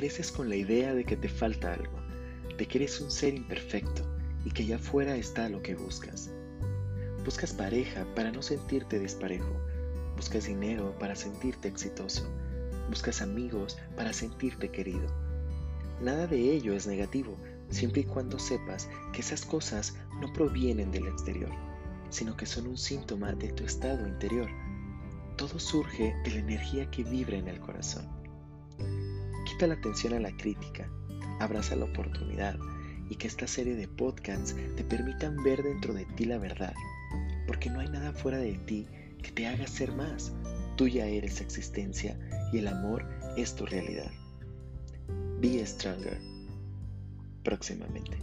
creces con la idea de que te falta algo, de que eres un ser imperfecto y que allá afuera está lo que buscas. Buscas pareja para no sentirte desparejo, buscas dinero para sentirte exitoso, buscas amigos para sentirte querido. Nada de ello es negativo, siempre y cuando sepas que esas cosas no provienen del exterior, sino que son un síntoma de tu estado interior. Todo surge de la energía que vibra en el corazón. La atención a la crítica, abraza la oportunidad y que esta serie de podcasts te permitan ver dentro de ti la verdad, porque no hay nada fuera de ti que te haga ser más. Tú ya eres existencia y el amor es tu realidad. Be Stronger próximamente.